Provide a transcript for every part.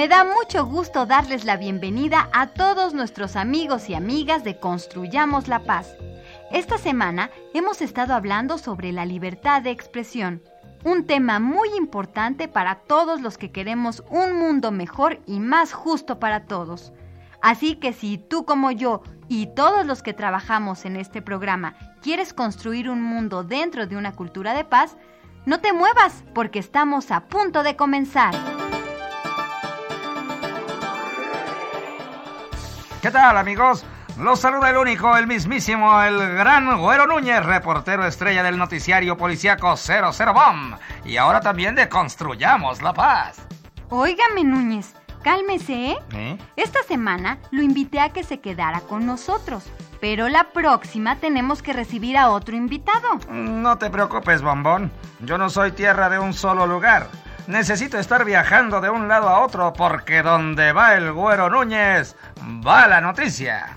Me da mucho gusto darles la bienvenida a todos nuestros amigos y amigas de Construyamos la Paz. Esta semana hemos estado hablando sobre la libertad de expresión, un tema muy importante para todos los que queremos un mundo mejor y más justo para todos. Así que si tú como yo y todos los que trabajamos en este programa quieres construir un mundo dentro de una cultura de paz, no te muevas porque estamos a punto de comenzar. ¿Qué tal amigos? Los saluda el único, el mismísimo, el gran Güero Núñez, reportero estrella del noticiario policiaco 00 Bomb. Y ahora también de Construyamos la Paz. Óigame Núñez, cálmese, ¿eh? ¿Eh? Esta semana lo invité a que se quedara con nosotros, pero la próxima tenemos que recibir a otro invitado. No te preocupes, bombón. Yo no soy tierra de un solo lugar. Necesito estar viajando de un lado a otro porque donde va el Güero Núñez, va la noticia.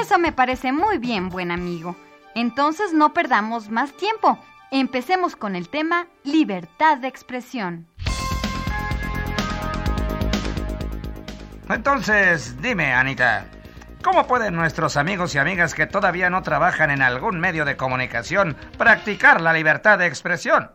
Eso me parece muy bien, buen amigo. Entonces no perdamos más tiempo. Empecemos con el tema libertad de expresión. Entonces, dime, Anita, ¿cómo pueden nuestros amigos y amigas que todavía no trabajan en algún medio de comunicación practicar la libertad de expresión?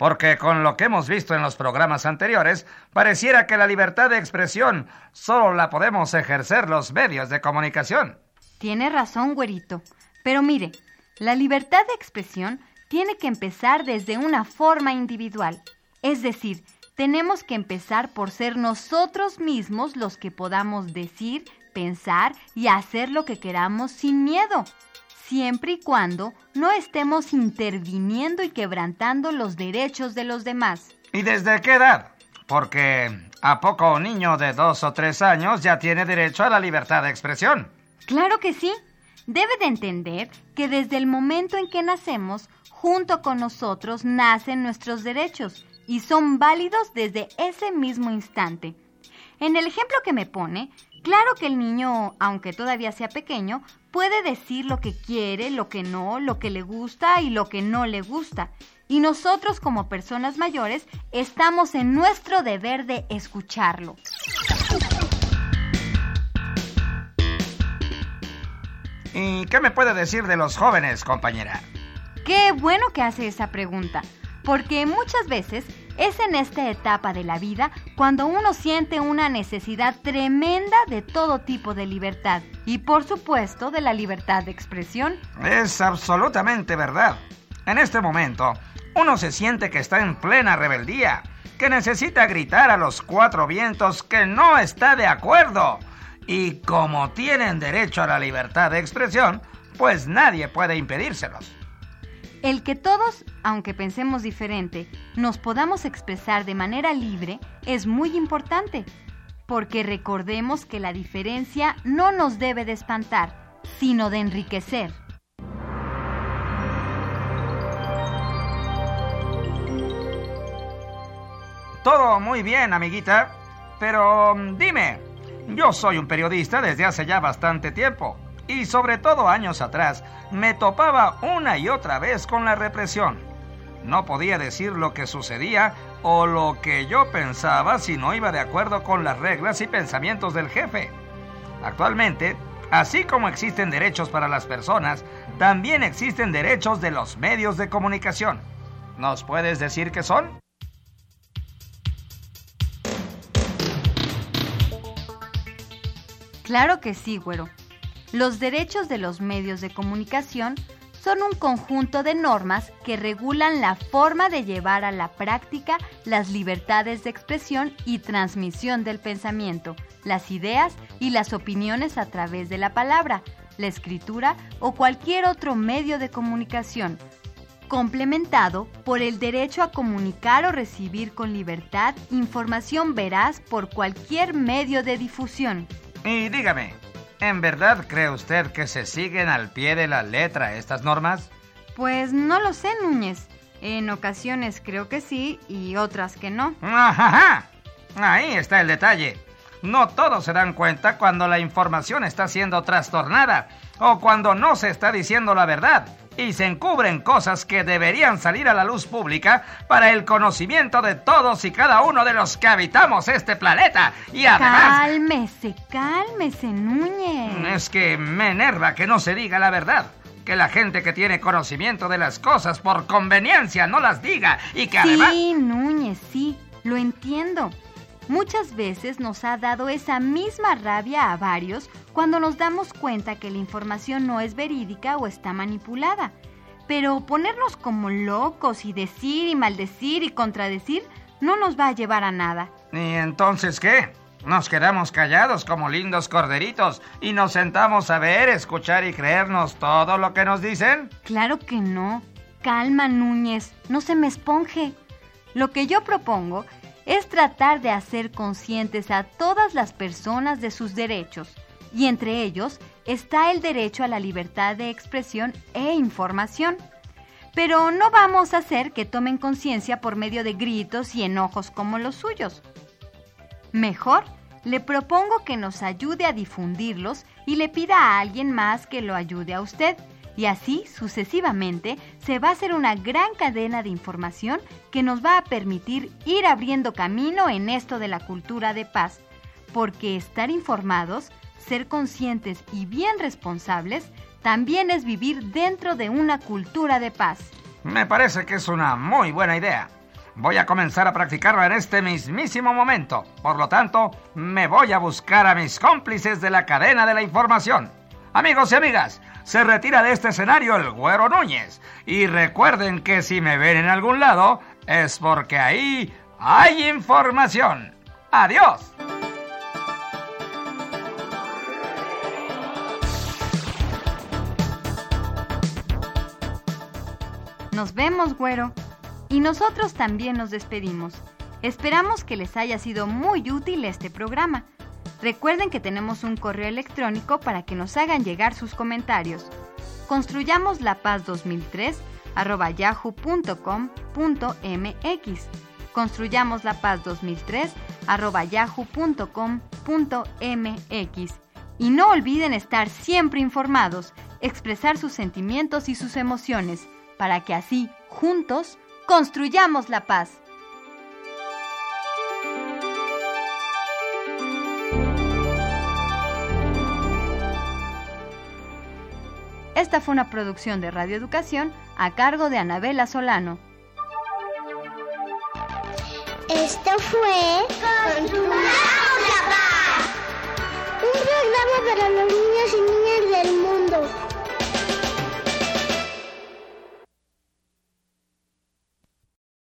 Porque con lo que hemos visto en los programas anteriores, pareciera que la libertad de expresión solo la podemos ejercer los medios de comunicación. Tiene razón, güerito. Pero mire, la libertad de expresión tiene que empezar desde una forma individual. Es decir, tenemos que empezar por ser nosotros mismos los que podamos decir, pensar y hacer lo que queramos sin miedo, siempre y cuando no estemos interviniendo y quebrantando los derechos de los demás. ¿Y desde qué edad? Porque ¿a poco un niño de dos o tres años ya tiene derecho a la libertad de expresión? Claro que sí. Debe de entender que desde el momento en que nacemos, junto con nosotros nacen nuestros derechos y son válidos desde ese mismo instante. En el ejemplo que me pone, claro que el niño, aunque todavía sea pequeño, puede decir lo que quiere, lo que no, lo que le gusta y lo que no le gusta. Y nosotros como personas mayores estamos en nuestro deber de escucharlo. ¿Y qué me puede decir de los jóvenes, compañera? Qué bueno que hace esa pregunta, porque muchas veces es en esta etapa de la vida cuando uno siente una necesidad tremenda de todo tipo de libertad y por supuesto de la libertad de expresión. Es absolutamente verdad. En este momento, uno se siente que está en plena rebeldía, que necesita gritar a los cuatro vientos que no está de acuerdo. Y como tienen derecho a la libertad de expresión, pues nadie puede impedírselos. El que todos, aunque pensemos diferente, nos podamos expresar de manera libre es muy importante, porque recordemos que la diferencia no nos debe de espantar, sino de enriquecer. Todo muy bien, amiguita, pero mm, dime, yo soy un periodista desde hace ya bastante tiempo y sobre todo años atrás me topaba una y otra vez con la represión. No podía decir lo que sucedía o lo que yo pensaba si no iba de acuerdo con las reglas y pensamientos del jefe. Actualmente, así como existen derechos para las personas, también existen derechos de los medios de comunicación. ¿Nos puedes decir qué son? Claro que sí, güero. Los derechos de los medios de comunicación son un conjunto de normas que regulan la forma de llevar a la práctica las libertades de expresión y transmisión del pensamiento, las ideas y las opiniones a través de la palabra, la escritura o cualquier otro medio de comunicación, complementado por el derecho a comunicar o recibir con libertad información veraz por cualquier medio de difusión. Y dígame, ¿En verdad cree usted que se siguen al pie de la letra estas normas? Pues no lo sé, Núñez. En ocasiones creo que sí y otras que no. ¡Ajá! Ahí está el detalle. No todos se dan cuenta cuando la información está siendo trastornada o cuando no se está diciendo la verdad y se encubren cosas que deberían salir a la luz pública para el conocimiento de todos y cada uno de los que habitamos este planeta. Y además... Cálmese, cálmese, Núñez. Es que me enerva que no se diga la verdad. Que la gente que tiene conocimiento de las cosas por conveniencia no las diga y que además... Sí, Núñez, sí, lo entiendo. Muchas veces nos ha dado esa misma rabia a varios cuando nos damos cuenta que la información no es verídica o está manipulada. Pero ponernos como locos y decir y maldecir y contradecir no nos va a llevar a nada. ¿Y entonces qué? Nos quedamos callados como lindos corderitos y nos sentamos a ver, escuchar y creernos todo lo que nos dicen? Claro que no. Calma, Núñez, no se me esponje. Lo que yo propongo es tratar de hacer conscientes a todas las personas de sus derechos, y entre ellos está el derecho a la libertad de expresión e información. Pero no vamos a hacer que tomen conciencia por medio de gritos y enojos como los suyos. Mejor, le propongo que nos ayude a difundirlos y le pida a alguien más que lo ayude a usted y así, sucesivamente, se va a hacer una gran cadena de información que nos va a permitir ir abriendo camino en esto de la cultura de paz, porque estar informados, ser conscientes y bien responsables, también es vivir dentro de una cultura de paz. Me parece que es una muy buena idea. Voy a comenzar a practicarla en este mismísimo momento. Por lo tanto, me voy a buscar a mis cómplices de la cadena de la información. Amigos y amigas, se retira de este escenario el Güero Núñez. Y recuerden que si me ven en algún lado, es porque ahí hay información. Adiós. Nos vemos, güero. Y nosotros también nos despedimos. Esperamos que les haya sido muy útil este programa. Recuerden que tenemos un correo electrónico para que nos hagan llegar sus comentarios. Construyamos la paz 2003 arroba yahoo.com.mx. Construyamos la paz 2003 arroba yahoo.com.mx. Y no olviden estar siempre informados, expresar sus sentimientos y sus emociones, para que así, juntos, construyamos la paz. Esta fue una producción de Radio Educación a cargo de Anabela Solano. Esto fue Construyamos la Paz, un programa para los niños y niñas del mundo.